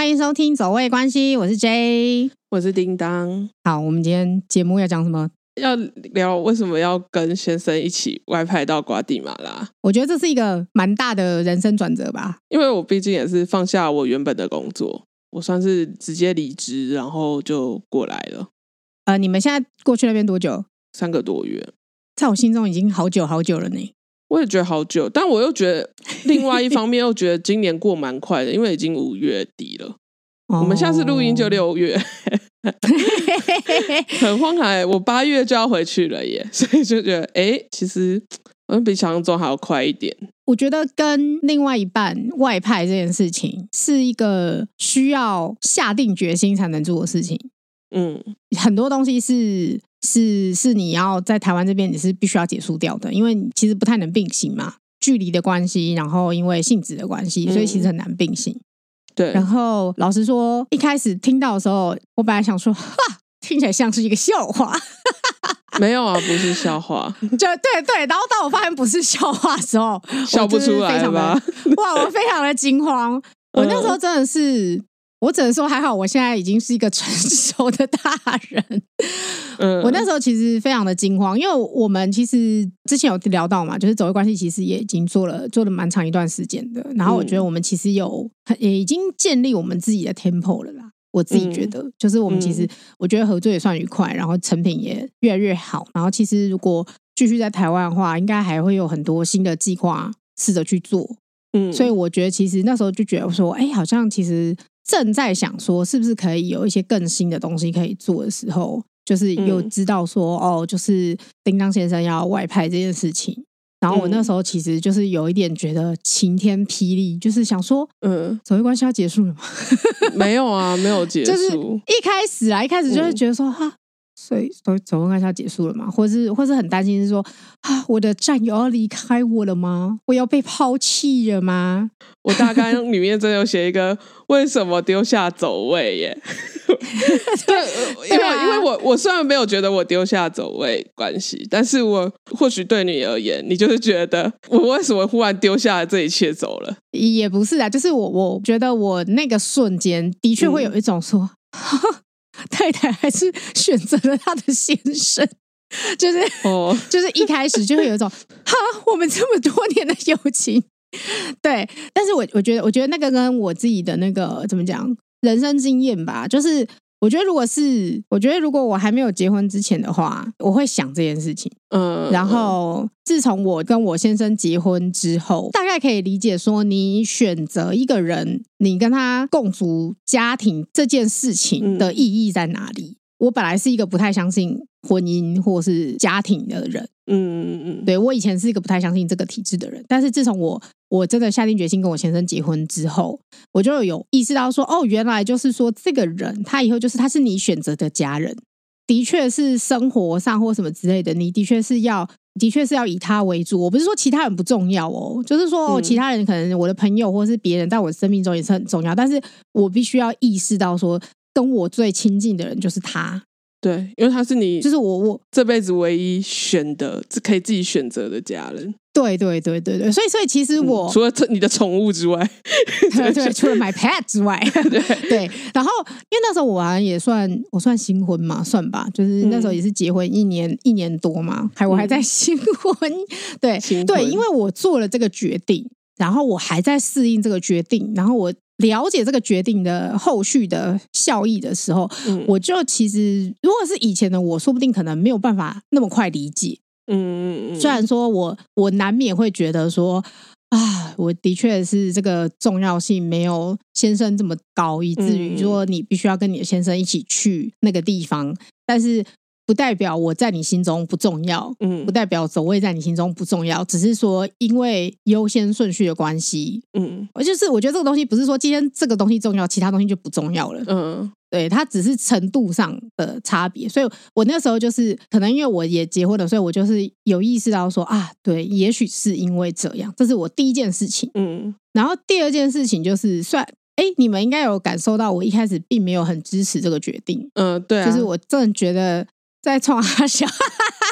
欢迎收听走位关系，我是 J，我是叮当。好，我们今天节目要讲什么？要聊为什么要跟先生一起外派到瓜地马拉？我觉得这是一个蛮大的人生转折吧。因为我毕竟也是放下我原本的工作，我算是直接离职，然后就过来了。呃，你们现在过去那边多久？三个多月，在我心中已经好久好久了呢。我也觉得好久，但我又觉得 另外一方面又觉得今年过蛮快的，因为已经五月底了。哦、我们下次录音就六月，很荒唐。我八月就要回去了耶，所以就觉得哎，其实我们比想象中还要快一点。我觉得跟另外一半外派这件事情是一个需要下定决心才能做的事情。嗯，很多东西是。是是，你要在台湾这边，你是必须要结束掉的，因为你其实不太能并行嘛，距离的关系，然后因为性质的关系，所以其实很难并行。嗯、对，然后老实说，一开始听到的时候，我本来想说，哈，听起来像是一个笑话。没有啊，不是笑话。就对对，然后当我发现不是笑话的时候，笑不出来吧？哇，我非常的惊慌，我那时候真的是。我只能说还好，我现在已经是一个成熟的大人。嗯，我那时候其实非常的惊慌，因为我们其实之前有聊到嘛，就是走位关系其实也已经做了做了蛮长一段时间的。然后我觉得我们其实有也已经建立我们自己的 tempo 了啦。我自己觉得，就是我们其实我觉得合作也算愉快，然后成品也越来越好。然后其实如果继续在台湾的话，应该还会有很多新的计划试着去做。嗯，所以我觉得其实那时候就觉得说，哎，好像其实。正在想说是不是可以有一些更新的东西可以做的时候，就是有知道说、嗯、哦，就是叮当先生要外派这件事情。然后我那时候其实就是有一点觉得晴天霹雳，就是想说，嗯，所谓关系要结束了吗？没有啊，没有结束。就是一开始啊，一开始就会觉得说哈。嗯所以走走味关系要结束了吗？或是或是很担心是说啊，我的战友要离开我了吗？我要被抛弃了吗？我大纲里面真的有写一个 为什么丢下走位耶？对，因为、啊、因为我我虽然没有觉得我丢下走位关系，但是我或许对你而言，你就是觉得我为什么忽然丢下了这一切走了？也不是啊，就是我我觉得我那个瞬间的确会有一种说。嗯 太太还是选择了他的先生，就是哦，就是一开始就会有一种哈，我们这么多年的友情，对，但是我我觉得，我觉得那个跟我自己的那个怎么讲，人生经验吧，就是。我觉得，如果是我觉得，如果我还没有结婚之前的话，我会想这件事情。嗯，然后自从我跟我先生结婚之后，大概可以理解说，你选择一个人，你跟他共组家庭这件事情的意义在哪里？我本来是一个不太相信婚姻或是家庭的人。嗯嗯嗯，对，我以前是一个不太相信这个体制的人，但是自从我。我真的下定决心跟我先生结婚之后，我就有意识到说，哦，原来就是说，这个人他以后就是他是你选择的家人，的确是生活上或什么之类的，你的确是要，的确是要以他为主。我不是说其他人不重要哦，就是说、哦、其他人可能我的朋友或是别人在我的生命中也是很重要，但是我必须要意识到说，跟我最亲近的人就是他。对，因为他是你，就是我我这辈子唯一选的，可以自己选择的家人。对对对对对，所以所以其实我、嗯、除了你的宠物之外，对对，除了 my pet 之外，对对。然后因为那时候我好像也算我算新婚嘛，算吧，就是那时候也是结婚一年、嗯、一年多嘛，还我还在新婚，对对，因为我做了这个决定，然后我还在适应这个决定，然后我了解这个决定的后续的效益的时候，嗯、我就其实如果是以前的我，说不定可能没有办法那么快理解。嗯嗯嗯，虽然说我我难免会觉得说啊，我的确是这个重要性没有先生这么高，以至于说你必须要跟你的先生一起去那个地方，但是不代表我在你心中不重要，嗯，不代表走位在你心中不重要，只是说因为优先顺序的关系，嗯，我就是我觉得这个东西不是说今天这个东西重要，其他东西就不重要了，嗯。对，它只是程度上的差别，所以我那时候就是可能因为我也结婚了，所以我就是有意识到说啊，对，也许是因为这样，这是我第一件事情。嗯，然后第二件事情就是，算，哎，你们应该有感受到，我一开始并没有很支持这个决定。嗯，对啊，就是我真的觉得在创阿小，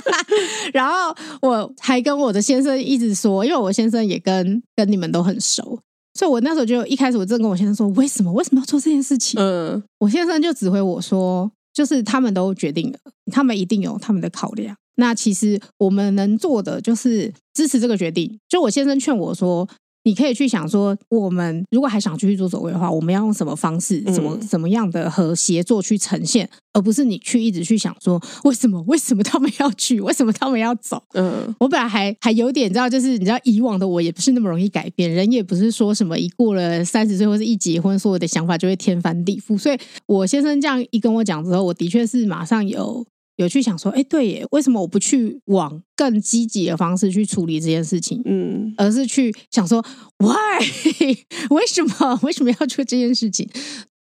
然后我还跟我的先生一直说，因为我先生也跟跟你们都很熟。所以我那时候就一开始我正跟我先生说，为什么为什么要做这件事情？嗯，我先生就指挥我说，就是他们都决定了，他们一定有他们的考量。那其实我们能做的就是支持这个决定。就我先生劝我说。你可以去想说，我们如果还想继续做走位的话，我们要用什么方式、怎么怎么样的和协作去呈现，而不是你去一直去想说为什么为什么他们要去，为什么他们要走。嗯，我本来还还有点知道，就是你知道以往的我也不是那么容易改变，人也不是说什么一过了三十岁或是一结婚，所有的想法就会天翻地覆。所以我先生这样一跟我讲之后，我的确是马上有。有去想说，哎，对耶，为什么我不去往更积极的方式去处理这件事情？嗯，而是去想说，why？为什么？为什么要做这件事情？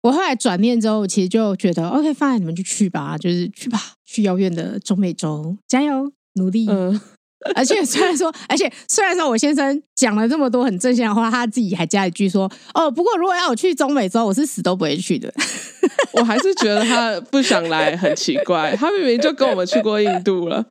我后来转念之后，其实就觉得，OK，fine，你们就去吧，就是去吧，去遥远的中美洲，加油，努力。嗯。而且虽然说，而且虽然说我先生讲了这么多很正向的话，他自己还加一句说：“哦，不过如果要我去中美洲，我是死都不会去的。”我还是觉得他不想来很奇怪。他明明就跟我们去过印度了，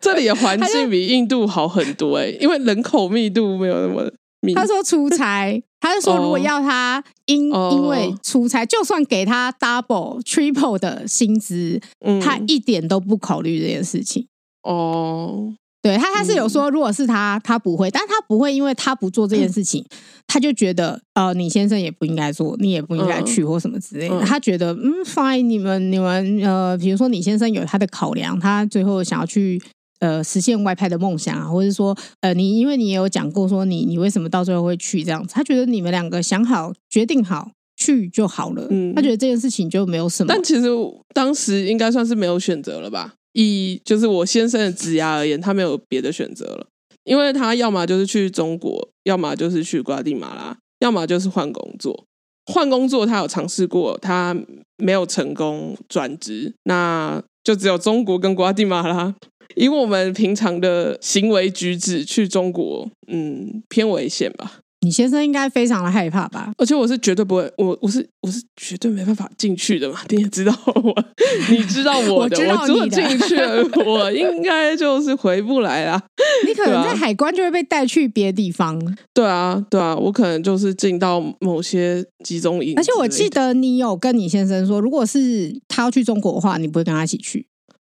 这里的环境比印度好很多哎、欸，因为人口密度没有那么密。他说出差，他就说如果要他因、oh. 因为出差，就算给他 double triple 的薪资，嗯、他一点都不考虑这件事情哦。Oh. 对他，他是有说，如果是他，他不会，但他不会，因为他不做这件事情，他就觉得，呃，你先生也不应该做，你也不应该去或什么之类的。他觉得，嗯，fine，你们你们，呃，比如说你先生有他的考量，他最后想要去，呃，实现外派的梦想啊，或者是说，呃，你因为你也有讲过，说你你为什么到最后会去这样子？他觉得你们两个想好决定好去就好了，嗯，他觉得这件事情就没有什么。但其实当时应该算是没有选择了吧。以就是我先生的职涯而言，他没有别的选择了，因为他要么就是去中国，要么就是去瓜地马拉，要么就是换工作。换工作他有尝试过，他没有成功转职，那就只有中国跟瓜地马拉。以我们平常的行为举止去中国，嗯，偏危险吧。你先生应该非常的害怕吧？而且我是绝对不会，我我是我是绝对没办法进去的嘛。你也知道我，你知道我的，我如果进去了，我应该就是回不来啦。你可能在海关就会被带去别的地方。对啊，对啊，我可能就是进到某些集中营。而且我记得你有跟你先生说，如果是他要去中国的话，你不会跟他一起去。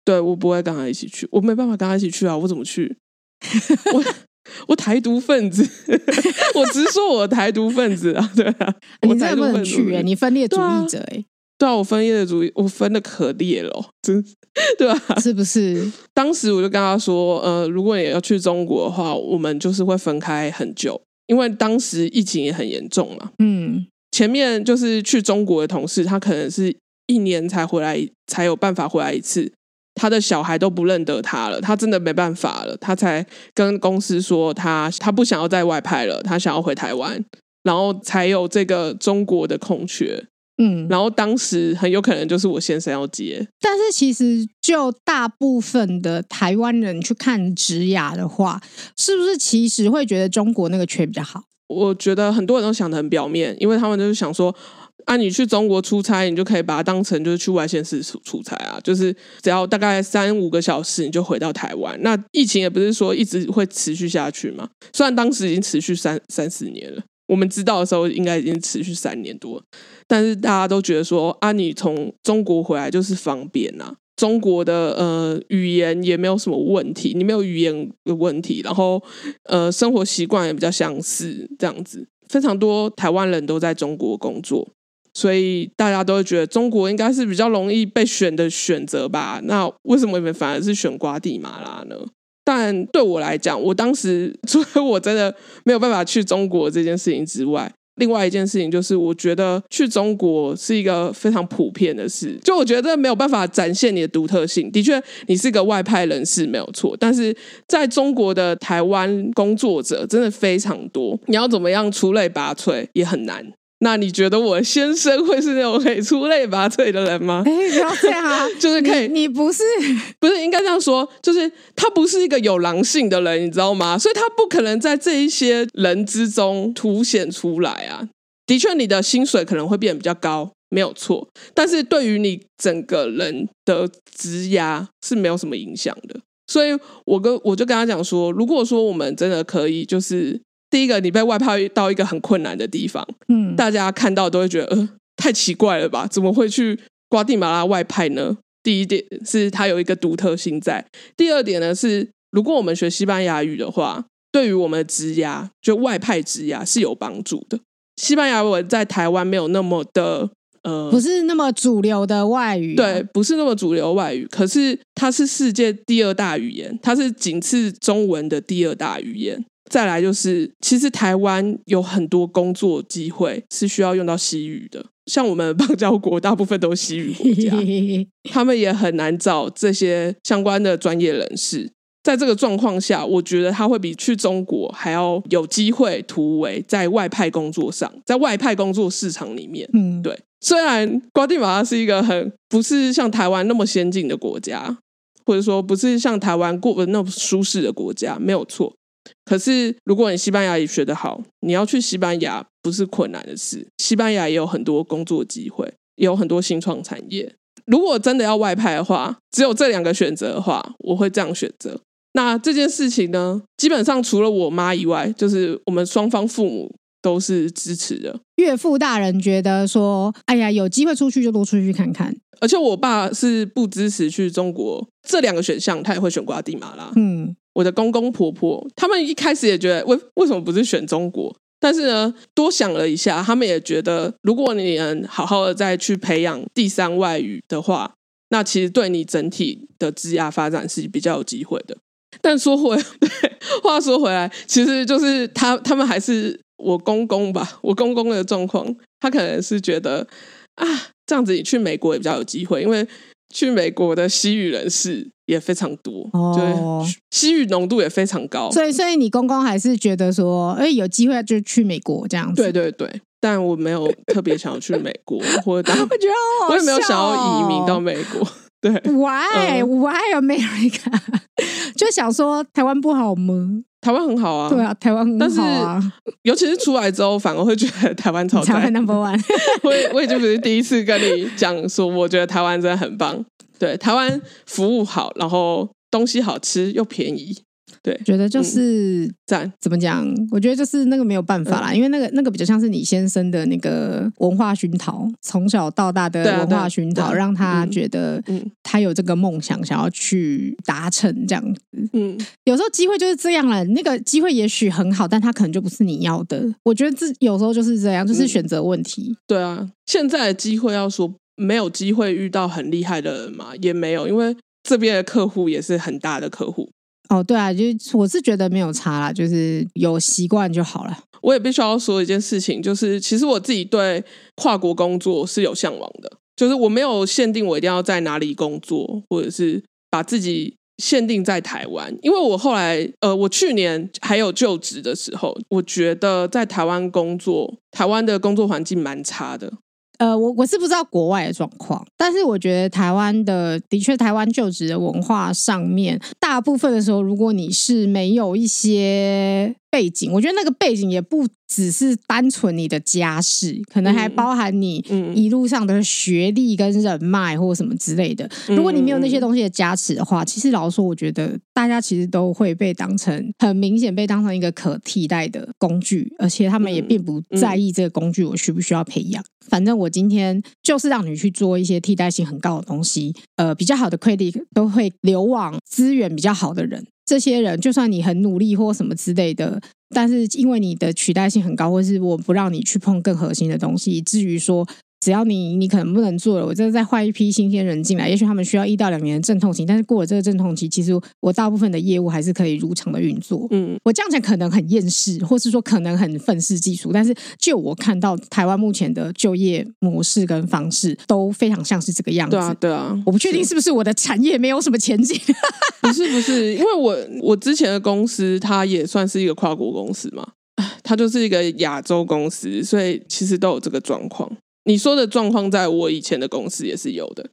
对，我不会跟他一起去，我没办法跟他一起去啊，我怎么去？我。我台独分子，我直说我台独分子啊，对啊，你真的不能去哎，你分裂主义者哎，对啊，我分裂的主义，我分的可裂了，真 对吧？是不是？当时我就跟他说，呃，如果你要去中国的话，我们就是会分开很久，因为当时疫情也很严重嘛。嗯，前面就是去中国的同事，他可能是一年才回来，才有办法回来一次。他的小孩都不认得他了，他真的没办法了，他才跟公司说他他不想要在外派了，他想要回台湾，然后才有这个中国的空缺，嗯，然后当时很有可能就是我先生要接，但是其实就大部分的台湾人去看职涯的话，是不是其实会觉得中国那个缺比较好？我觉得很多人都想的很表面，因为他们就是想说。啊，你去中国出差，你就可以把它当成就是去外县市出出差啊，就是只要大概三五个小时，你就回到台湾。那疫情也不是说一直会持续下去嘛，虽然当时已经持续三三四年了，我们知道的时候应该已经持续三年多，但是大家都觉得说啊，你从中国回来就是方便啊，中国的呃语言也没有什么问题，你没有语言的问题，然后呃生活习惯也比较相似，这样子，非常多台湾人都在中国工作。所以大家都会觉得中国应该是比较容易被选的选择吧？那为什么你们反而是选瓜地马拉呢？但对我来讲，我当时除了我真的没有办法去中国这件事情之外，另外一件事情就是，我觉得去中国是一个非常普遍的事。就我觉得没有办法展现你的独特性。的确，你是个外派人士没有错，但是在中国的台湾工作者真的非常多，你要怎么样出类拔萃也很难。那你觉得我先生会是那种可以出类拔萃的人吗？哎，不要这样啊！就是可以，你，你不是 不是应该这样说？就是他不是一个有狼性的人，你知道吗？所以他不可能在这一些人之中凸显出来啊。的确，你的薪水可能会变得比较高，没有错。但是对于你整个人的职涯是没有什么影响的。所以我跟我就跟他讲说，如果说我们真的可以，就是。第一个，你被外派到一个很困难的地方，嗯，大家看到都会觉得，呃，太奇怪了吧？怎么会去瓜地马拉外派呢？第一点是它有一个独特性在，第二点呢是，如果我们学西班牙语的话，对于我们的职涯，就外派职涯是有帮助的。西班牙文在台湾没有那么的。呃，不是那么主流的外语，啊，对，不是那么主流外语。可是它是世界第二大语言，它是仅次中文的第二大语言。再来就是，其实台湾有很多工作机会是需要用到西语的，像我们邦交国大部分都是西语国家，他们也很难找这些相关的专业人士。在这个状况下，我觉得他会比去中国还要有机会突围在外派工作上，在外派工作市场里面。嗯，对。虽然瓜地马拉是一个很不是像台湾那么先进的国家，或者说不是像台湾过得那么舒适的国家，没有错。可是如果你西班牙语学得好，你要去西班牙不是困难的事。西班牙也有很多工作机会，也有很多新创产业。如果真的要外派的话，只有这两个选择的话，我会这样选择。那这件事情呢，基本上除了我妈以外，就是我们双方父母都是支持的。岳父大人觉得说：“哎呀，有机会出去就多出去看看。”而且我爸是不支持去中国这两个选项，他也会选瓜地马拉。嗯，我的公公婆婆他们一开始也觉得为为什么不是选中国？但是呢，多想了一下，他们也觉得，如果你能好好的再去培养第三外语的话，那其实对你整体的职业发展是比较有机会的。但说回 对，话说回来，其实就是他他们还是我公公吧，我公公的状况，他可能是觉得啊，这样子你去美国也比较有机会，因为去美国的西语人士也非常多，哦，对，西语浓度也非常高，所以所以你公公还是觉得说，哎，有机会就去美国这样子，对对对，但我没有特别想要去美国，或者 我觉得我也没有想要移民到美国。对，Why、嗯、Why America？就想说台湾不好吗？台湾很好啊，对啊，台湾很好啊。但是尤其是出来之后，反而会觉得台湾超级。台湾 Number One，我我已经不是第一次跟你讲说，我觉得台湾真的很棒。对，台湾服务好，然后东西好吃又便宜。对，觉得就是在、嗯、怎么讲？我觉得就是那个没有办法啦，嗯、因为那个那个比较像是你先生的那个文化熏陶，从小到大的文化熏陶，让他觉得他有这个梦想，想要去达成这样子。嗯，有时候机会就是这样了，那个机会也许很好，但他可能就不是你要的。我觉得这有时候就是这样，就是选择问题。嗯、对啊，现在的机会要说没有机会遇到很厉害的人嘛，也没有，因为这边的客户也是很大的客户。哦，对啊，就是我是觉得没有差啦，就是有习惯就好了。我也必须要说一件事情，就是其实我自己对跨国工作是有向往的，就是我没有限定我一定要在哪里工作，或者是把自己限定在台湾。因为我后来，呃，我去年还有就职的时候，我觉得在台湾工作，台湾的工作环境蛮差的。呃，我我是不知道国外的状况，但是我觉得台湾的的确，台湾就职的文化上面，大部分的时候，如果你是没有一些背景，我觉得那个背景也不只是单纯你的家世，可能还包含你一路上的学历跟人脉或什么之类的。如果你没有那些东西的加持的话，其实老实说，我觉得大家其实都会被当成很明显被当成一个可替代的工具，而且他们也并不在意这个工具我需不需要培养。反正我今天就是让你去做一些替代性很高的东西，呃，比较好的 credit 都会流往资源比较好的人。这些人，就算你很努力或什么之类的，但是因为你的取代性很高，或是我不让你去碰更核心的东西，以至于说。只要你你可能不能做了，我再再换一批新鲜人进来，也许他们需要一到两年的阵痛期，但是过了这个阵痛期，其实我大部分的业务还是可以如常的运作。嗯，我这样讲可能很厌世，或是说可能很愤世嫉俗，但是就我看到台湾目前的就业模式跟方式都非常像是这个样子。对啊，对啊，我不确定是不是我的产业没有什么前景。不是不是，因为我我之前的公司它也算是一个跨国公司嘛，它就是一个亚洲公司，所以其实都有这个状况。你说的状况，在我以前的公司也是有的。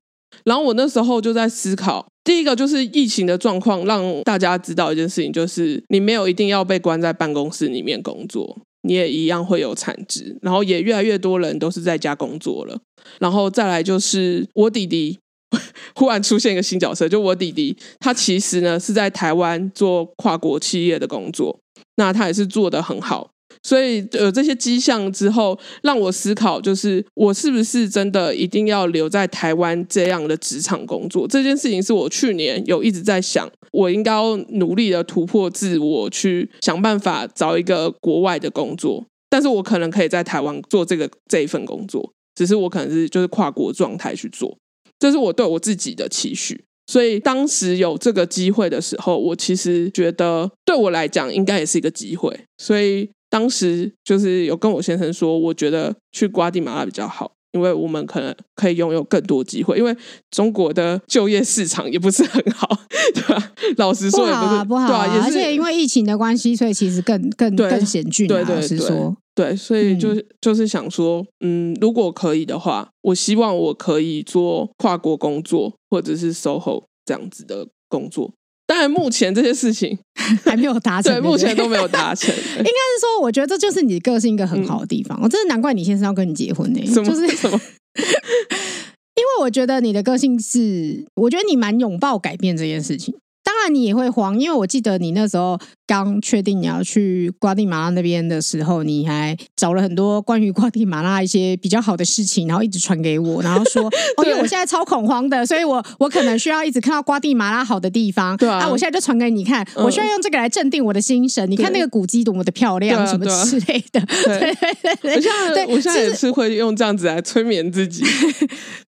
然后我那时候就在思考，第一个就是疫情的状况，让大家知道一件事情，就是你没有一定要被关在办公室里面工作，你也一样会有产值。然后也越来越多人都是在家工作了。然后再来就是我弟弟 忽然出现一个新角色，就我弟弟，他其实呢是在台湾做跨国企业的工作，那他也是做得很好。所以有这些迹象之后，让我思考，就是我是不是真的一定要留在台湾这样的职场工作？这件事情是我去年有一直在想，我应该要努力的突破自我，去想办法找一个国外的工作。但是我可能可以在台湾做这个这一份工作，只是我可能是就是跨国状态去做，这是我对我自己的期许。所以当时有这个机会的时候，我其实觉得对我来讲应该也是一个机会，所以。当时就是有跟我先生说，我觉得去瓜地马拉比较好，因为我们可能可以拥有更多机会，因为中国的就业市场也不是很好，对吧？老实说也不是，不好啊，不好啊，对啊，也是，而且因为疫情的关系，所以其实更更更险峻啊。对对对，对，对，所以就、嗯、就是想说，嗯，如果可以的话，我希望我可以做跨国工作，或者是 SOHO 这样子的工作。当然，目前这些事情 还没有达成，对，目前都没有达成。应该是说，我觉得这就是你个性一个很好的地方。我、嗯、真的难怪你先生要跟你结婚呢、欸，就是什么？因为我觉得你的个性是，我觉得你蛮拥抱改变这件事情。当然你也会慌，因为我记得你那时候刚确定你要去瓜地马拉那边的时候，你还找了很多关于瓜地马拉一些比较好的事情，然后一直传给我，然后说：“ 哦，因为我现在超恐慌的，所以我我可能需要一直看到瓜地马拉好的地方。对啊，啊，我现在就传给你看，我需要用这个来镇定我的心神。你看那个古迹多么的漂亮，什么之类的。对 对对对，我现在对我现在也是会用这样子来催眠自己。”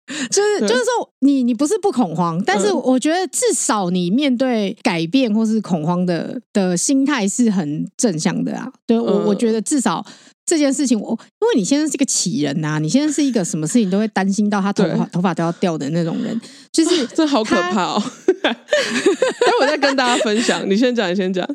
就是就是说，你你不是不恐慌，但是我觉得至少你面对改变或是恐慌的的心态是很正向的啊。对我，我觉得至少这件事情，我因为你现在是一个奇人呐、啊，你现在是一个什么事情都会担心到他头发头发都要掉的那种人，就是 这好可怕哦。待会再跟大家分享，你先讲，你先讲。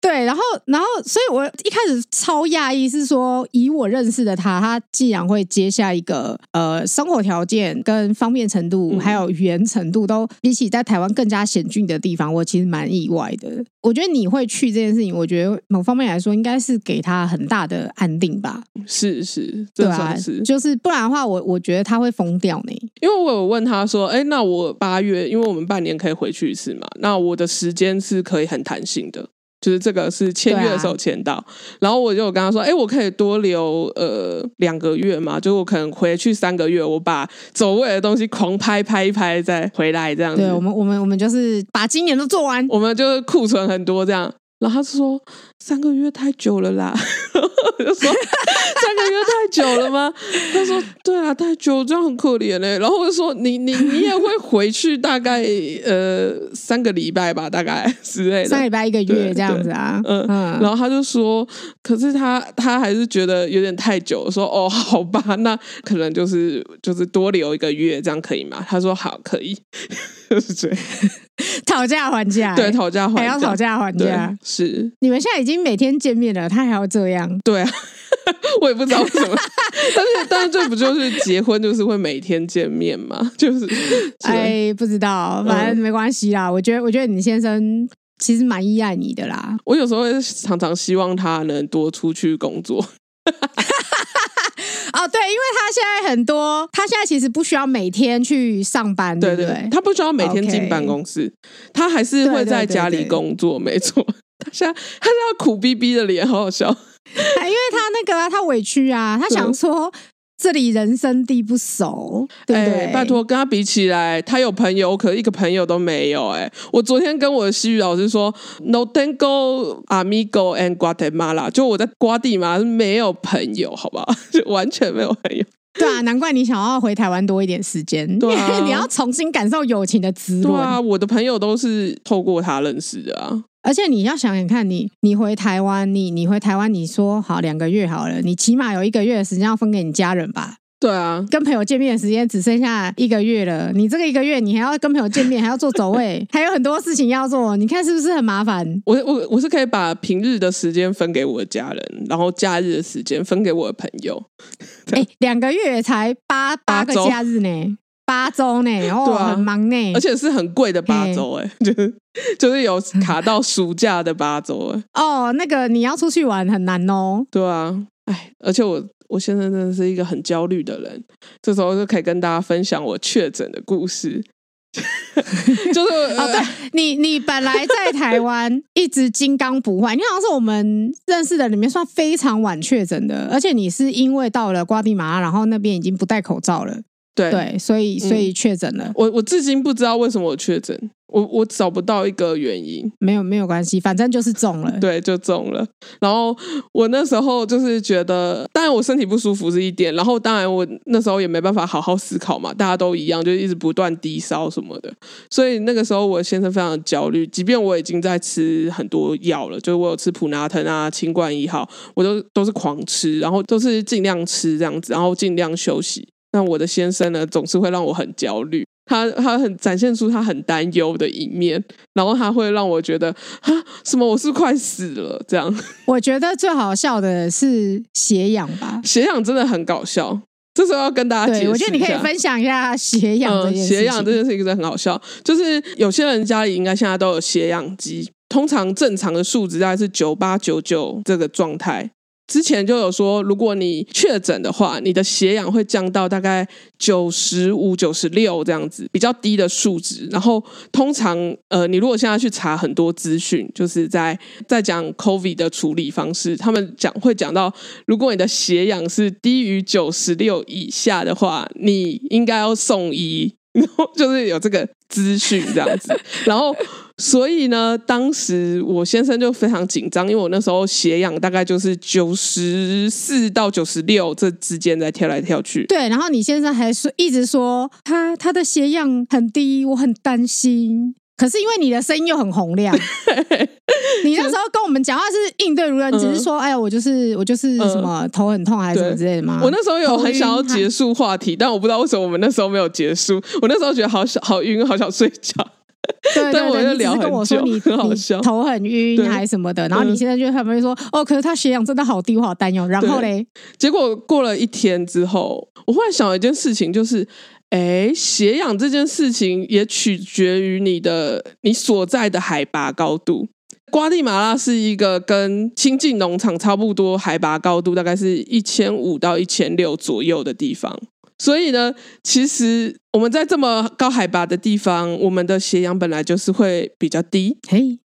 对，然后，然后，所以我一开始超讶异，是说以我认识的他，他既然会接下一个呃生活条件跟方便程度，还有语言程度都比起在台湾更加险峻的地方，我其实蛮意外的。我觉得你会去这件事情，我觉得某方面来说，应该是给他很大的安定吧。是是，对啊，就是不然的话，我我觉得他会疯掉呢。因为我有问他说，哎，那我八月，因为我们半年可以回去一次嘛，那我的时间是可以很弹性的。就是这个是签约的时候签到，啊、然后我就跟他说：“哎，我可以多留呃两个月嘛？就我可能回去三个月，我把走位的东西狂拍拍一拍，再回来这样子。”对，我们我们我们就是把今年都做完，我们就是库存很多这样。然后他说三个月太久了啦，我就说三个月太久了吗？他说对啊，太久这样很可怜嘞。然后我就说你你你也会回去大概呃三个礼拜吧，大概之类的，三礼拜一个月这样子啊。嗯嗯。然后他就说，可是他他还是觉得有点太久，说哦 好吧，那可能就是就是多留一个月这样可以吗？他说好可以，就是这样。讨价还价，对，讨价还价，还要讨价还价，是。你们现在已经每天见面了，他还要这样？对啊，我也不知道为什么，但是但是这不就是结婚就是会每天见面吗？就是，哎，不知道，反正没关系啦。嗯、我觉得，我觉得你先生其实蛮依赖你的啦。我有时候常常希望他能多出去工作。哦，对，因为他现在很多，他现在其实不需要每天去上班，对不对？他不需要每天进办公室.他还是会在家里工作，没错。他现在他现在苦逼逼的脸，好好笑，因为他那个、啊、他委屈啊，他想说。这里人生地不熟，对不对？欸、拜托，跟他比起来，他有朋友，我可一个朋友都没有、欸。哎，我昨天跟我的西语老师说，No tengo amigo en Guatemala，就我在瓜地马是没有朋友，好不好？就完全没有朋友。对啊，难怪你想要回台湾多一点时间，对啊，因 为你要重新感受友情的滋润。对啊，我的朋友都是透过他认识的啊。而且你要想想看，你你回台湾，你你回台湾，你说好两个月好了，你起码有一个月的时间要分给你家人吧？对啊，跟朋友见面的时间只剩下一个月了，你这个一个月，你还要跟朋友见面，还要做走位，还有很多事情要做，你看是不是很麻烦？我我我是可以把平日的时间分给我的家人，然后假日的时间分给我的朋友。哎，两个月才八八个假日呢。八周呢？哦，啊、很忙呢，而且是很贵的八周哎，就是就是有卡到暑假的八周哎。哦，那个你要出去玩很难哦。对啊，哎，而且我我现在真的是一个很焦虑的人，这时候就可以跟大家分享我确诊的故事。就是哦，对你，你本来在台湾一直金刚不坏，你好像是我们认识的里面算非常晚确诊的，而且你是因为到了瓜地马拉，然后那边已经不戴口罩了。对，对，所以所以确诊了。嗯、我我至今不知道为什么我确诊，我我找不到一个原因。没有没有关系，反正就是中了。对，就中了。然后我那时候就是觉得，当然我身体不舒服是一点，然后当然我那时候也没办法好好思考嘛，大家都一样，就一直不断低烧什么的。所以那个时候我先生非常的焦虑，即便我已经在吃很多药了，就是我有吃普拿疼啊、清冠一号，我都都是狂吃，然后都是尽量吃这样子，然后尽量休息。那我的先生呢，总是会让我很焦虑，他他很展现出他很担忧的一面，然后他会让我觉得啊，什么我是快死了这样。我觉得最好笑的是血氧吧，血氧真的很搞笑。这时候要跟大家解释，我觉得你可以分享一下血氧这件事情。血氧这件事情真的很好笑，就是有些人家里应该现在都有血氧机，通常正常的数值大概是九八九九这个状态。之前就有说，如果你确诊的话，你的血氧会降到大概九十五、九十六这样子，比较低的数值。然后通常，呃，你如果现在去查很多资讯，就是在在讲 COVID 的处理方式，他们讲会讲到，如果你的血氧是低于九十六以下的话，你应该要送医。然 后就是有这个资讯这样子，然后。所以呢，当时我先生就非常紧张，因为我那时候血氧大概就是九十四到九十六这之间在跳来跳去。对，然后你先生还说一直说他他的血氧很低，我很担心。可是因为你的声音又很洪亮，你那时候跟我们讲话是应对如流，你只是说哎呀，我就是我就是什么头很痛还是什么之类的吗？我那时候有很想要结束话题，但我不知道为什么我们那时候没有结束。我那时候觉得好想好晕，好想睡觉。对，对，对，你只是跟我说你你头很晕还是什么的，然后你现在就他们就说哦，可是他血氧真的好低，我好担忧。然后嘞，结果过了一天之后，我忽然想到一件事情，就是哎，血氧这件事情也取决于你的你所在的海拔高度。瓜地马拉是一个跟清境农场差不多海拔高度，大概是一千五到一千六左右的地方。所以呢，其实我们在这么高海拔的地方，我们的血氧本来就是会比较低。嘿，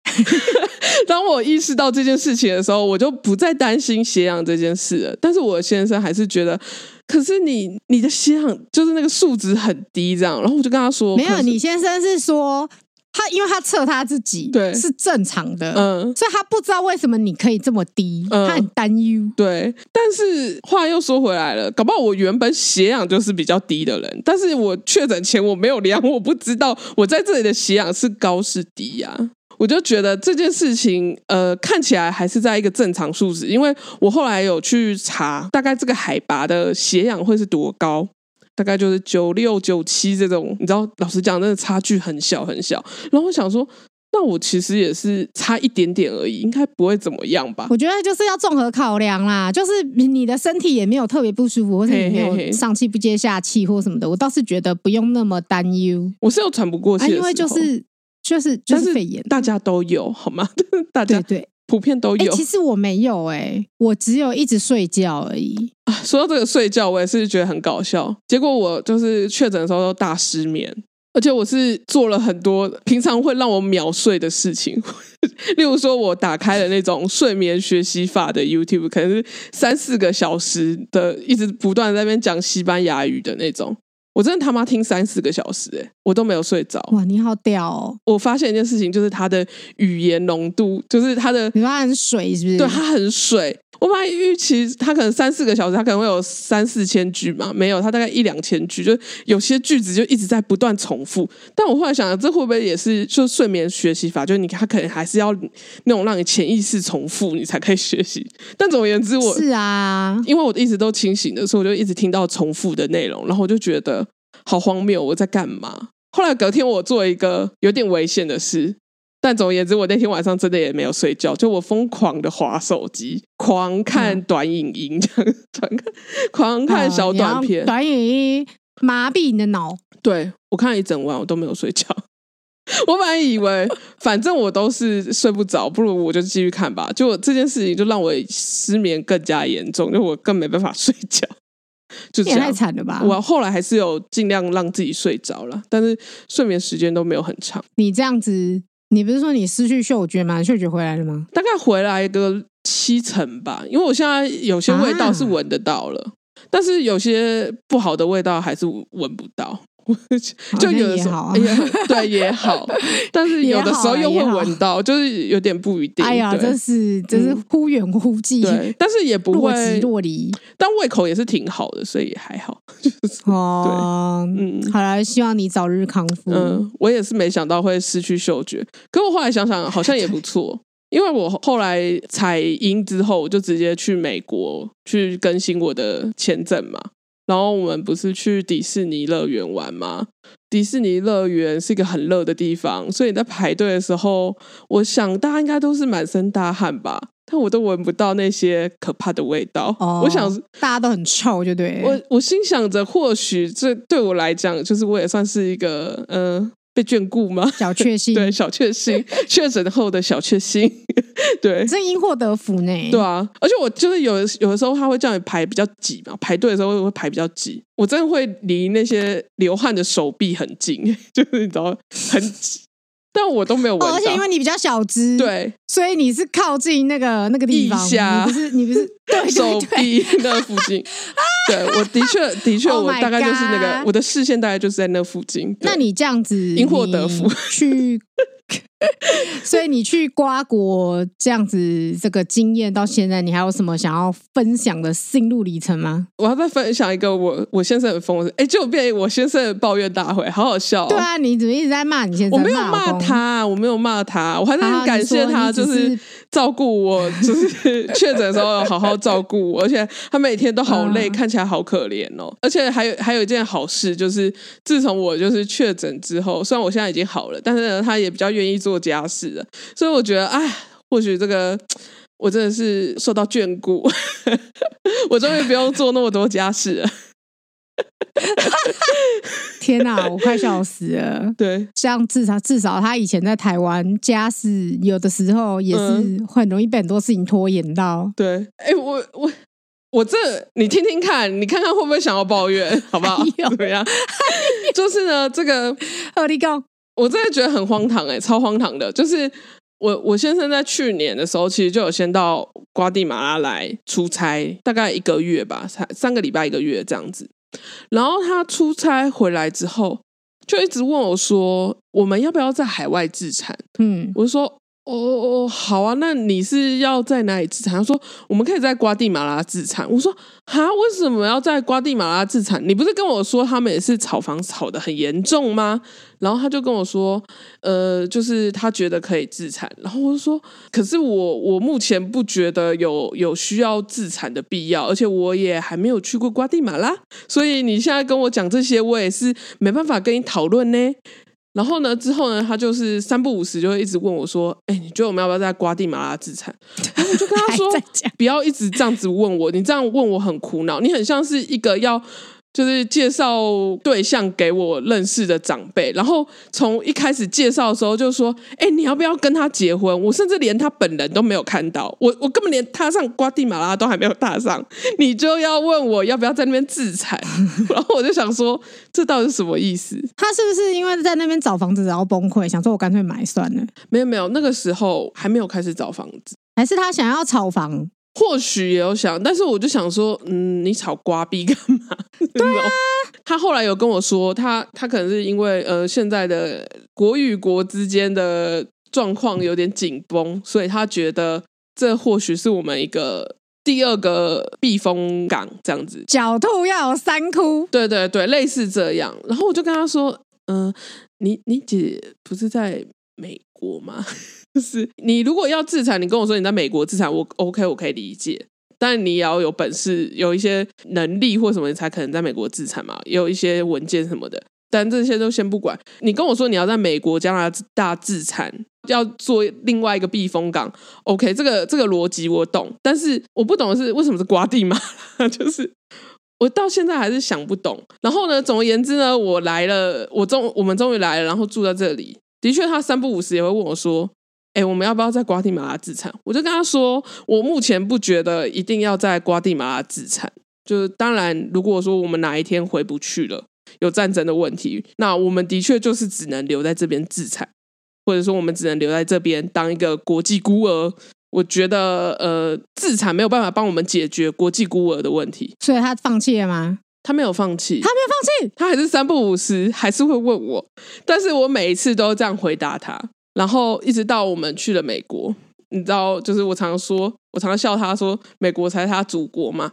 当我意识到这件事情的时候，我就不再担心血氧这件事了。但是我先生还是觉得，可是你你的血氧就是那个数值很低，这样。然后我就跟他说，没有，你先生是说。他因为他测他自己对是正常的，嗯，所以他不知道为什么你可以这么低，嗯、他很担忧。对，但是话又说回来了，搞不好我原本血氧就是比较低的人，但是我确诊前我没有量，我不知道我在这里的血氧是高是低呀、啊。我就觉得这件事情，呃，看起来还是在一个正常数值，因为我后来有去查，大概这个海拔的血氧会是多高。大概就是九六九七这种，你知道，老实讲，真的差距很小很小。然后我想说，那我其实也是差一点点而已，应该不会怎么样吧？我觉得就是要综合考量啦，就是你的身体也没有特别不舒服，或者你没有上气不接下气或什么的，我倒是觉得不用那么担忧。我是有喘不过气、啊，因为就是就是就是肺炎，大家都有好吗？大家对。对普遍都有，欸、其实我没有哎、欸，我只有一直睡觉而已。啊，说到这个睡觉，我也是觉得很搞笑。结果我就是确诊的时候都大失眠，而且我是做了很多平常会让我秒睡的事情，例如说我打开了那种睡眠学习法的 YouTube，可能是三四个小时的，一直不断在那边讲西班牙语的那种。我真的他妈听三四个小时，欸，我都没有睡着。哇，你好屌哦！我发现一件事情，就是他的语言浓度，就是他的，你说他很水是不是？对，他很水。我本来预期他可能三四个小时，他可能会有三四千句嘛，没有，他大概一两千句，就有些句子就一直在不断重复。但我后来想，这会不会也是就睡眠学习法？就你他可能还是要那种让你潜意识重复，你才可以学习。但总而言之我，我是啊，因为我一直都清醒的，所以我就一直听到重复的内容，然后我就觉得好荒谬，我在干嘛？后来隔天我做一个有点危险的事。但总而言之，我那天晚上真的也没有睡觉，就我疯狂的划手机，狂看短影音，这样 狂看狂看小短片，短影音麻痹你的脑。对，我看了一整晚，我都没有睡觉。我本来以为反正我都是睡不着，不如我就继续看吧。就这件事情就让我失眠更加严重，就我更没办法 睡觉。就这样。也太惨了吧！我后来还是有尽量让自己睡着了，但是睡眠时间都没有很长。你这样子，你不是说你失去嗅觉吗？嗅觉回来了吗？大概回来个七成吧，因为我现在有些味道是闻得到了，啊、但是有些不好的味道还是闻不到。就 有的时候，也好啊、对也好，但是有的时候又会闻到，就是有点不一定。哎呀，真是真是忽远忽近，对，但是也不会若即若离。但胃口也是挺好的，所以也还好。哦，嗯，好了，希望你早日康复。嗯，我也是没想到会失去嗅觉，可我后来想想，好像也不错，因为我后来采音之后，我就直接去美国去更新我的签证嘛。然后我们不是去迪士尼乐园玩吗？迪士尼乐园是一个很热的地方，所以你在排队的时候，我想大家应该都是满身大汗吧，但我都闻不到那些可怕的味道。哦，我想大家都很臭，就对。我我心想着，或许这对我来讲，就是我也算是一个嗯。呃被眷顾吗？小确幸，对，小确幸，确诊后的小确幸，对，这因祸得福呢。对啊，而且我就是有有的时候他会叫你排比较挤嘛，排队的时候会排比较挤，我真的会离那些流汗的手臂很近，就是你知道很挤。但我都没有闻到，哦，而且因为你比较小只，对，所以你是靠近那个那个地方，不是你不是 对手臂那附近。对，我的确的确，我大概就是那个，oh、我的视线大概就是在那附近。那你这样子，因祸得福去。所以你去瓜国这样子，这个经验到现在，你还有什么想要分享的心路历程吗？我要再分享一个我我先生很疯的，哎、欸，就变我先生的抱怨大会，好好笑、哦。对啊，你怎么一直在骂你先生？我没有骂他，我没有骂他，我还是很感谢他，就是照顾我，就是确诊的时候好好照顾我，而且他每天都好累，嗯、看起来好可怜哦。而且还有还有一件好事，就是自从我就是确诊之后，虽然我现在已经好了，但是呢，他也比较愿意做。做家事的，所以我觉得，哎，或许这个我真的是受到眷顾，我终于不用做那么多家事了。天哪，我快笑死了！对，像至少至少他以前在台湾家事，有的时候也是很容易被很多事情拖延到。嗯、对，哎，我我我这你听听看，你看看会不会想要抱怨，好不好？有怎么样？就是呢，这个和你讲。我真的觉得很荒唐哎、欸，超荒唐的！就是我我先生在去年的时候，其实就有先到瓜地马拉来出差，大概一个月吧，才三个礼拜一个月这样子。然后他出差回来之后，就一直问我说：“我们要不要在海外自产？”嗯，我就说。哦哦，好啊，那你是要在哪里自产？他说我们可以在瓜地马拉自产。我说哈，为什么要在瓜地马拉自产？你不是跟我说他们也是炒房炒得很严重吗？然后他就跟我说，呃，就是他觉得可以自产。然后我就说，可是我我目前不觉得有有需要自产的必要，而且我也还没有去过瓜地马拉，所以你现在跟我讲这些，我也是没办法跟你讨论呢。然后呢，之后呢，他就是三不五时就会一直问我说：“哎，你觉得我们要不要在瓜地马拉自产？” 然后我就跟他说：“不要一直这样子问我，你这样问我很苦恼，你很像是一个要。”就是介绍对象给我认识的长辈，然后从一开始介绍的时候就说：“哎，你要不要跟他结婚？”我甚至连他本人都没有看到，我我根本连踏上瓜地马拉都还没有踏上，你就要问我要不要在那边自产？然后我就想说，这到底是什么意思？他是不是因为在那边找房子然后崩溃，想说我干脆买算了？没有没有，那个时候还没有开始找房子，还是他想要炒房？或许也有想，但是我就想说，嗯，你炒瓜币干嘛？对啊，他后来有跟我说，他他可能是因为呃现在的国与国之间的状况有点紧绷，所以他觉得这或许是我们一个第二个避风港这样子。狡兔要有三窟，对对对，类似这样。然后我就跟他说，嗯、呃，你你姐不是在美国吗？就是你如果要自产，你跟我说你在美国自产，我 OK，我可以理解。但你也要有本事，有一些能力或什么，你才可能在美国自产嘛。有一些文件什么的，但这些都先不管。你跟我说你要在美国加拿大自产，要做另外一个避风港，OK，这个这个逻辑我懂。但是我不懂的是为什么是瓜地马拉，就是我到现在还是想不懂。然后呢，总而言之呢，我来了，我终我们终于来了，然后住在这里。的确，他三不五时也会问我说。哎，我们要不要在瓜地马拉自产？我就跟他说，我目前不觉得一定要在瓜地马拉自产，就是当然，如果说我们哪一天回不去了，有战争的问题，那我们的确就是只能留在这边自残，或者说我们只能留在这边当一个国际孤儿。我觉得，呃，自残没有办法帮我们解决国际孤儿的问题，所以他放弃了吗？他没有放弃，他没有放弃，他还是三不五时还是会问我，但是我每一次都这样回答他，然后一直到我们去了美国，你知道，就是我常常说，我常常笑他说，美国才是他祖国嘛，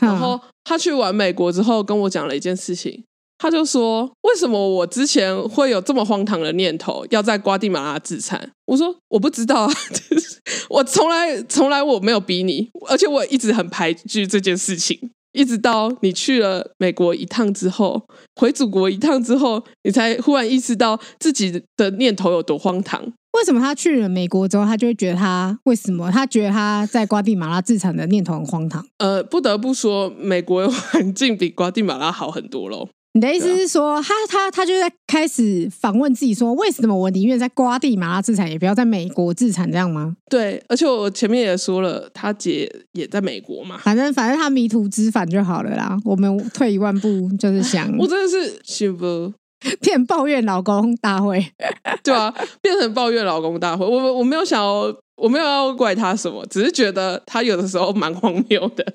然后他去完美国之后跟我讲了一件事情。他就说：“为什么我之前会有这么荒唐的念头，要在瓜地马拉自残？”我说：“我不知道啊，我从来从来我没有逼你，而且我一直很排拒这件事情，一直到你去了美国一趟之后，回祖国一趟之后，你才忽然意识到自己的念头有多荒唐。为什么他去了美国之后，他就会觉得他为什么他觉得他在瓜地马拉自产的念头很荒唐？呃，不得不说，美国的环境比瓜地马拉好很多喽。”你的意思是说，啊、他他他就在开始反问自己说，为什么我宁愿在瓜地马拉自产，也不要在美国自产，这样吗？对，而且我前面也说了，他姐也在美国嘛，反正反正他迷途知返就好了啦。我们退一万步，就是想，我真的是幸福，变抱怨老公大会，对啊，变成抱怨老公大会。我我没有想要，我没有要怪他什么，只是觉得他有的时候蛮荒谬的。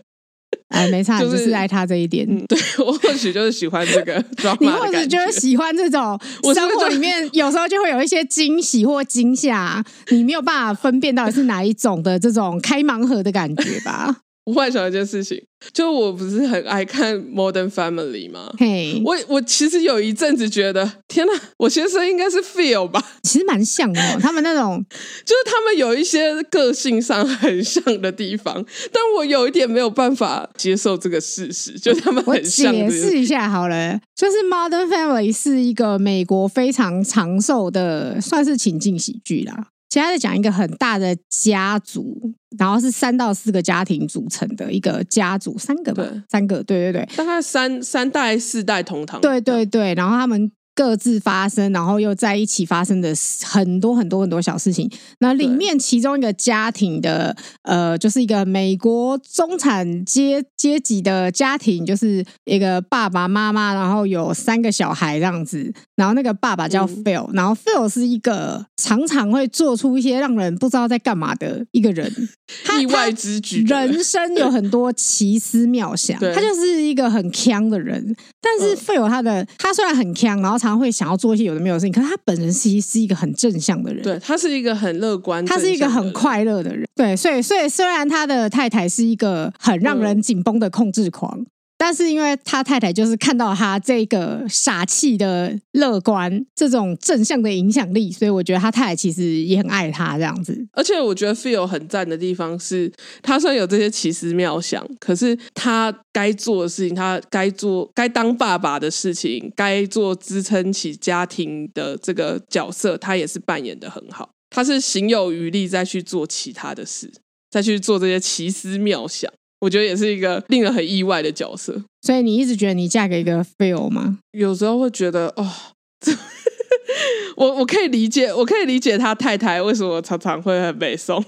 哎，没差，就是、就是爱他这一点。嗯、对，我或许就是喜欢这个，你或许就是喜欢这种 生活里面有时候就会有一些惊喜或惊吓，你没有办法分辨到底是哪一种的这种开盲盒的感觉吧。我幻想一件事情，就我不是很爱看《Modern Family》吗？嘿、hey，我我其实有一阵子觉得，天哪，我先生应该是 Phil 吧？其实蛮像的，他们那种，就是他们有一些个性上很像的地方，但我有一点没有办法接受这个事实，就他们很像。解释一下好了，就是《Modern Family》是一个美国非常长寿的，算是情境喜剧啦。现在在讲一个很大的家族，然后是三到四个家庭组成的一个家族，三个吧，三个，对对对，大概三三代四代同堂，对对对，然后他们。各自发生，然后又在一起发生的很多很多很多小事情。那里面其中一个家庭的，呃，就是一个美国中产阶阶级的家庭，就是一个爸爸妈妈，然后有三个小孩这样子。然后那个爸爸叫 Phil，嗯，然后 Phil 是一个常常会做出一些让人不知道在干嘛的一个人，意外之举，人生有很多奇思妙想，他就是一个很强的人。但是 Phil 他的他虽然很强，然后。常会想要做一些有的没有的事情，可是他本人其实是一个很正向的人，对，他是一个很乐观，他是一个很快乐的人，对，所以所以虽然他的太太是一个很让人紧绷的控制狂。嗯但是因为他太太就是看到他这个傻气的乐观，这种正向的影响力，所以我觉得他太太其实也很爱他这样子。而且我觉得 Phil 很赞的地方是，他虽然有这些奇思妙想，可是他该做的事情，他该做该当爸爸的事情，该做支撑起家庭的这个角色，他也是扮演得很好。他是行有余力再去做其他的事，再去做这些奇思妙想。我觉得也是一个令人很意外的角色，所以你一直觉得你嫁给一个 Phil 吗？有时候会觉得哦，这 我我可以理解，我可以理解他太太为什么常常会很北宋。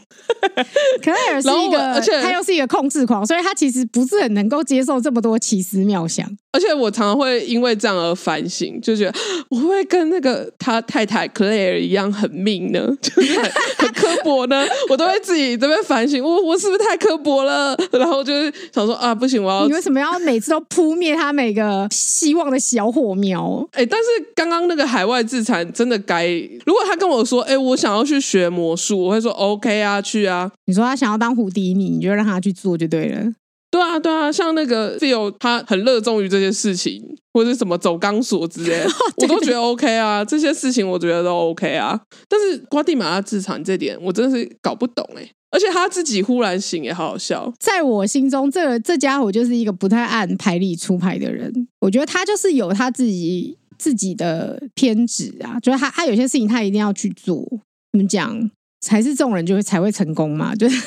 可能也是一个，而且他又是一个控制狂，所以他其实不是很能够接受这么多奇思妙想。而且我常常会因为这样而反省，就觉得我会跟那个他太太 Claire 一样很命呢？就是很很刻薄呢？我都会自己这边反省，我我是不是太刻薄了？然后就是想说啊，不行，我要你为什么要每次都扑灭他每个希望的小火苗？哎、欸，但是刚刚那个海外自残真的该，如果他跟我说，哎、欸，我想要去学魔术，我会说 OK 啊，去啊。你说他想要当胡迪尼，你就让他去做就对了。对啊，对啊，像那个 Phil，他很热衷于这些事情，或者是什么走钢索之类的，我都觉得 OK 啊。这些事情我觉得都 OK 啊。但是瓜地马拉自残这点，我真的是搞不懂哎。而且他自己忽然醒也好好笑。在我心中，这这家伙就是一个不太按牌理出牌的人。我觉得他就是有他自己自己的偏执啊，就是他他有些事情他一定要去做。怎么讲？才是这种人就会才会成功嘛，就是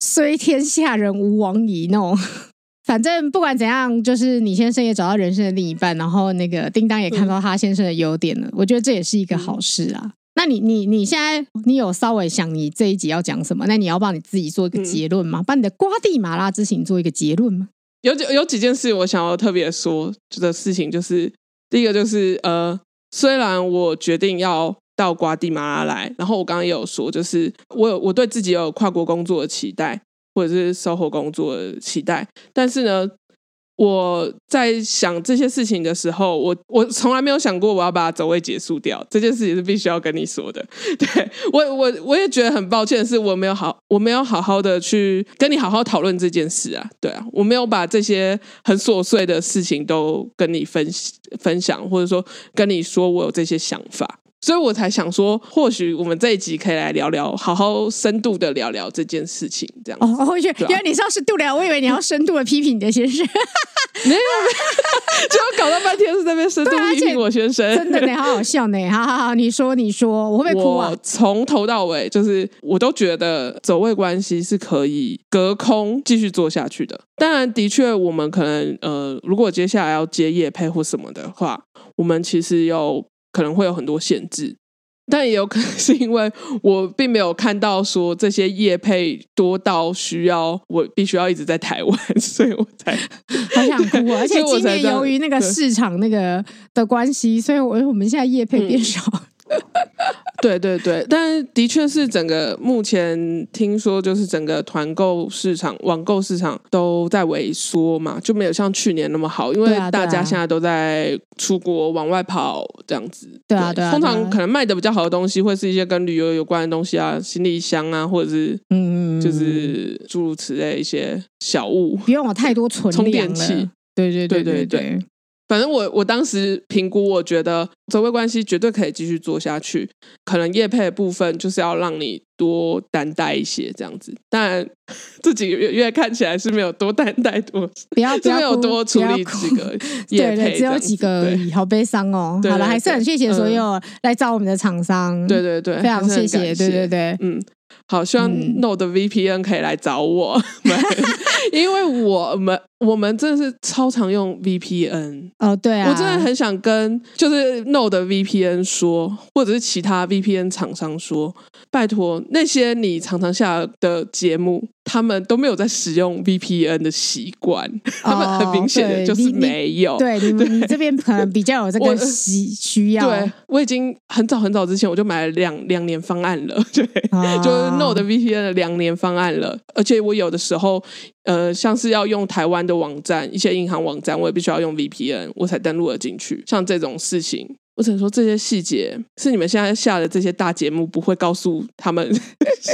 虽天下人无往矣那种。反正不管怎样，就是你先生也找到人生的另一半，然后那个叮当也看到他先生的优点了。我觉得这也是一个好事啊。那你你你现在你有稍微想你这一集要讲什么？那你要帮你自己做一个结论吗？帮你的瓜地马拉之行做一个结论吗？有几有几件事我想要特别说的事情，就是第一个就是呃，虽然我决定要到瓜地马拉来，然后我刚刚也有说，就是我有我对自己有跨国工作的期待，或者是生活工作的期待，但是呢。我在想这些事情的时候，我我从来没有想过我要把走位结束掉。这件事情是必须要跟你说的。对，我我我也觉得很抱歉是，我没有好我没有好好的去跟你好好讨论这件事啊。对啊，我没有把这些很琐碎的事情都跟你分分享，或者说跟你说我有这些想法。所以我才想说，或许我们这一集可以来聊聊，好好深度的聊聊这件事情，这样子。哦，我觉得原来你是要深度聊，我以为你要深度的批评你的先生。没有，没有，就要搞到半天是在那边深度批评我先生。真的呢，好好笑呢。好好好，你说你说，我会不会哭啊？从头到尾，就是我都觉得走位关系是可以隔空继续做下去的。当然，的确，我们可能呃，如果接下来要接业配或什么的话，我们其实有。可能会有很多限制，但也有可能是因为我并没有看到说这些业配多到需要我必须要一直在台湾，所以我才好想哭。而且今年由于那个市场那个的关系，所以我我们现在业配变少。嗯对对对，但的确是整个目前听说就是整个团购市场、网购市场都在萎缩嘛，就没有像去年那么好，因为大家现在都在出国往外跑这样子。对啊，对啊。通常可能卖的比较好的东西，会是一些跟旅游有关的东西啊，行李箱啊，或者是嗯，就是诸如此类一些小物，不用有太多存充电器。对对对对对，对。反正我我当时评估，我觉得走位关系绝对可以继续做下去。可能业配的部分就是要让你多担待一些这样子，但 这几个月看起来是没有多担待多，不要不要没有多处理几个业配，对对，只有几个而已，好悲伤哦。对对对，好了，还是很谢谢所有来找我们的厂商，对对对，非常谢谢，对对对，嗯。好，希望 Node VPN 可以来找我，们、因为我们我们真的是超常用 VPN 哦，对啊，我真的很想跟就是 Node VPN 说，或者是其他 VPN 厂商说，拜托那些你常常下的节目。他们都没有在使用 VPN 的习惯，他们很明显的就是没有。哦、对，你对你，你这边可能比较有这个需需要。对，我已经很早很早之前我就买了两两年方案了，对，啊、就是 Node VPN 的两年方案了。而且我有的时候，呃，像是要用台湾的网站，一些银行网站，我也必须要用 VPN，我才登录了进去。像这种事情。我只能说这些细节是你们现在下的这些大节目不会告诉他们，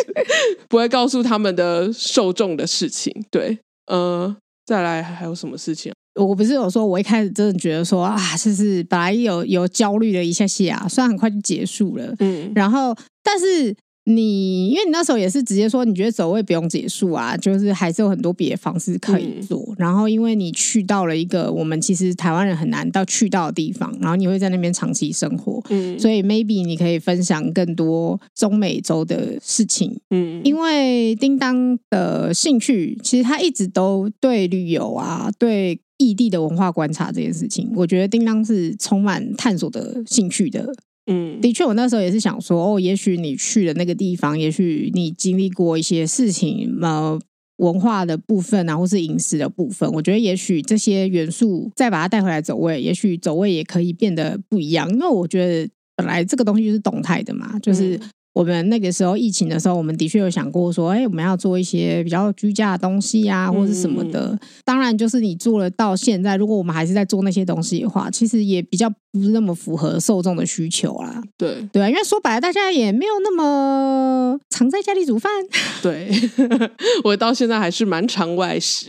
不会告诉他们的受众的事情。对，呃，再来还有什么事情？我不是有说，我一开始真的觉得说啊，就是本来有有焦虑了一下下，虽然很快就结束了，嗯，然后但是。你因为你那时候也是直接说，你觉得走位不用结束啊，就是还是有很多别的方式可以做。嗯、然后因为你去到了一个我们其实台湾人很难到去到的地方，然后你会在那边长期生活，嗯，所以 maybe 你可以分享更多中美洲的事情，嗯，因为叮当的兴趣其实他一直都对旅游啊，对异地的文化观察这件事情，我觉得叮当是充满探索的兴趣的。嗯，的确，我那时候也是想说，哦，也许你去的那个地方，也许你经历过一些事情，呃，文化的部分啊，或是饮食的部分，我觉得也许这些元素再把它带回来走位，也许走位也可以变得不一样，因为我觉得本来这个东西就是动态的嘛，就是。我们那个时候疫情的时候，我们的确有想过说，哎，我们要做一些比较居家的东西啊，或者什么的。嗯、当然，就是你做了到现在，如果我们还是在做那些东西的话，其实也比较不是那么符合受众的需求啦。对对啊，因为说白了，大家也没有那么常在家里煮饭。对，我到现在还是蛮常外食。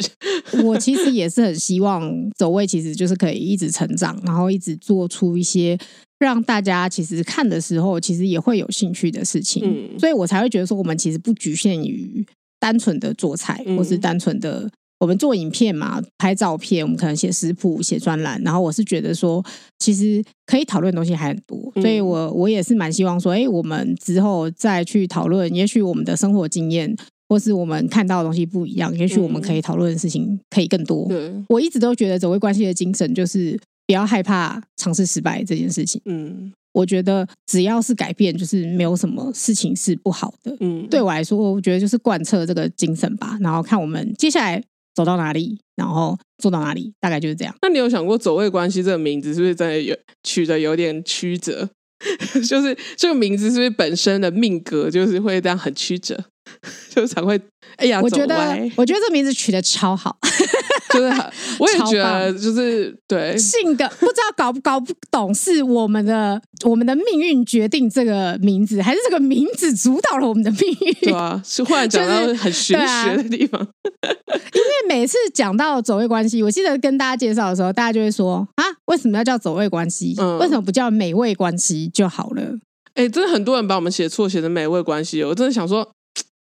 我其实也是很希望走位，其实就是可以一直成长，然后一直做出一些。让大家其实看的时候，其实也会有兴趣的事情，嗯，所以我才会觉得说，我们其实不局限于单纯的做菜，或是单纯的我们做影片嘛，拍照片，我们可能写食谱、写专栏。然后我是觉得说，其实可以讨论的东西还很多，所以我我也是蛮希望说，哎，我们之后再去讨论，也许我们的生活经验，或是我们看到的东西不一样，也许我们可以讨论的事情可以更多。嗯，我一直都觉得走位关系的精神就是。不要害怕尝试失败这件事情。嗯，我觉得只要是改变，就是没有什么事情是不好的。嗯，对我来说，我觉得就是贯彻这个精神吧。然后看我们接下来走到哪里，然后做到哪里，大概就是这样。那你有想过“走位关系”这个名字是不是真的有取得有点曲折？就是这个名字是不是本身的命格就是会这样很曲折，就常会哎呀，我觉得我觉得这名字取得超好。就是，我也觉得，就是对，性格不知道搞不搞不懂，是我们的我们的命运决定这个名字，还是这个名字主导了我们的命运？对啊，是忽然 讲到很玄学的地方。就是啊、因为每次讲到走位关系，我记得跟大家介绍的时候，大家就会说啊，为什么要叫走位关系？嗯、为什么不叫美味关系就好了？哎、欸，真的很多人把我们写错，写成美味关系，我真的想说。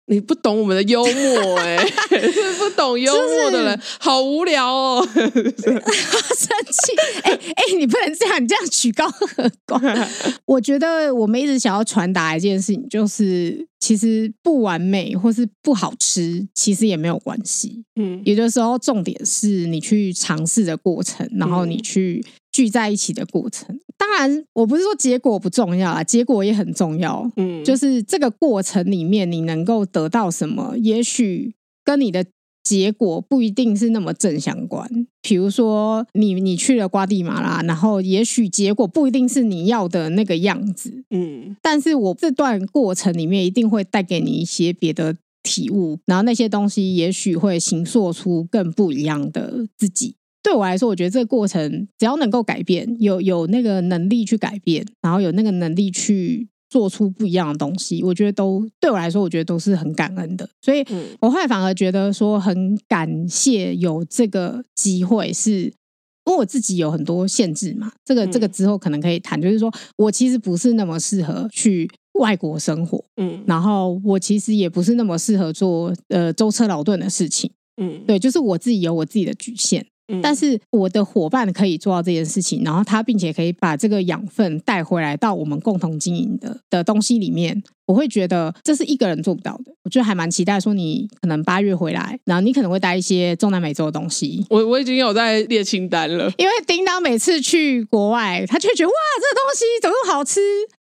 你不懂我们的幽默哎、欸，是不懂幽默的人，就是、好无聊哦，好 生气哎哎，你不能这样，你这样曲高和寡。我觉得我们一直想要传达一件事情，就是其实不完美或是不好吃，其实也没有关系。嗯，有的时候重点是你去尝试的过程，然后你去。聚在一起的过程，当然我不是说结果不重要啊，结果也很重要。嗯，就是这个过程里面你能够得到什么，也许跟你的结果不一定是那么正相关。比如说你你去了瓜地马拉，然后也许结果不一定是你要的那个样子。嗯，但是我这段过程里面一定会带给你一些别的体悟，然后那些东西也许会形塑出更不一样的自己。对我来说，我觉得这个过程只要能够改变，有有那个能力去改变，然后有那个能力去做出不一样的东西，我觉得都对我来说，我觉得都是很感恩的。所以，我后来反而觉得说很感谢有这个机会，是因为我自己有很多限制嘛。这个这个之后可能可以谈，就是说我其实不是那么适合去外国生活，嗯，然后我其实也不是那么适合做呃舟车劳顿的事情，嗯，对，就是我自己有我自己的局限。但是我的伙伴可以做到这件事情，然后他并且可以把这个养分带回来到我们共同经营的的东西里面，我会觉得这是一个人做不到的。我觉得还蛮期待说你可能八月回来，然后你可能会带一些中南美洲的东西。我我已经有在列清单了，因为叮当每次去国外，他就会觉得哇，这个东西怎么好吃，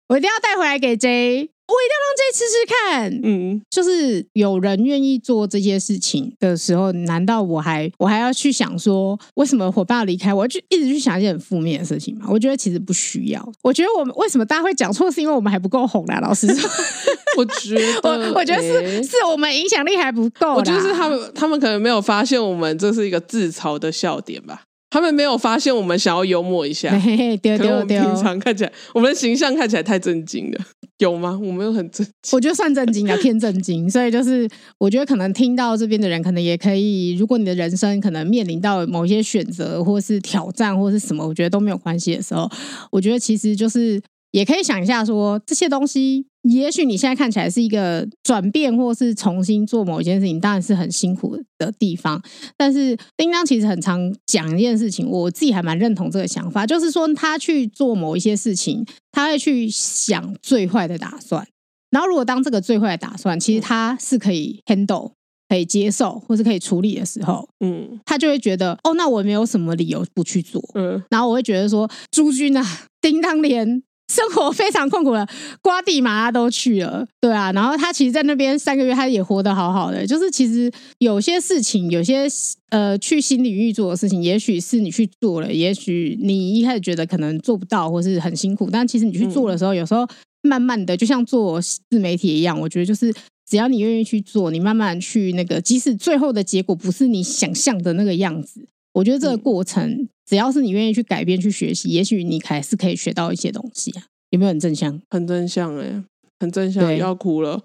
我一定要带回来给 J。我一定要让 J 吃吃看，嗯，就是有人愿意做这些事情的时候，难道我还我还要去想说，为什么伙伴要离开？我要去一直去想一些很负面的事情吗？我觉得其实不需要。我觉得我们为什么大家会讲错，是因为我们还不够红啦。老实说，我觉得 我我觉得是、欸、是我们影响力还不够。我觉得是他们他们可能没有发现我们这是一个自嘲的笑点吧。他们没有发现我们想要幽默一下，对对对，平常看起来，我们的形象看起来太正经了，有吗？我没有很正经，我觉得算正经啊，偏正经。所以就是，我觉得可能听到这边的人，可能也可以，如果你的人生可能面临到某些选择，或是挑战，或是什么，我觉得都没有关系的时候，我觉得其实就是。也可以想一下，说这些东西，也许你现在看起来是一个转变，或是重新做某一件事情，当然是很辛苦的地方。但是叮当其实很常讲一件事情，我自己还蛮认同这个想法，就是说他去做某一些事情，他会去想最坏的打算。然后如果当这个最坏的打算，其实他是可以 handle、可以接受，或是可以处理的时候，嗯，他就会觉得，哦，那我没有什么理由不去做，嗯。然后我会觉得说，诸君啊，叮当连。生活非常困苦的瓜地马拉都去了，对啊，然后他其实，在那边三个月，他也活得好好的。就是其实有些事情，有些呃，去新领域做的事情，也许是你去做了，也许你一开始觉得可能做不到，或是很辛苦，但其实你去做的时候，有时候慢慢的，就像做自媒体一样，我觉得就是只要你愿意去做，你慢慢去那个，即使最后的结果不是你想象的那个样子，我觉得这个过程。只要是你愿意去改变、去学习，也许你还是可以学到一些东西啊。有没有很正向？很正向哎、欸，很正向。不，要哭了，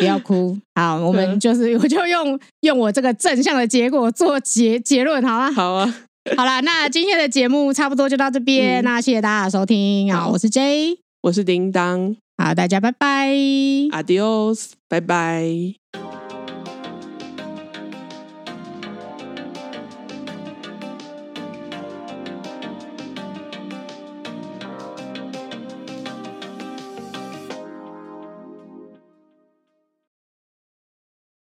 不要哭。好，我们就是 我就用用我这个正向的结果做结结论，好吗？好啊。好啦，那今天的节目差不多就到这边。嗯、那谢谢大家的收听。好，我是 J，我是叮当。好，大家拜拜。Adios，拜拜。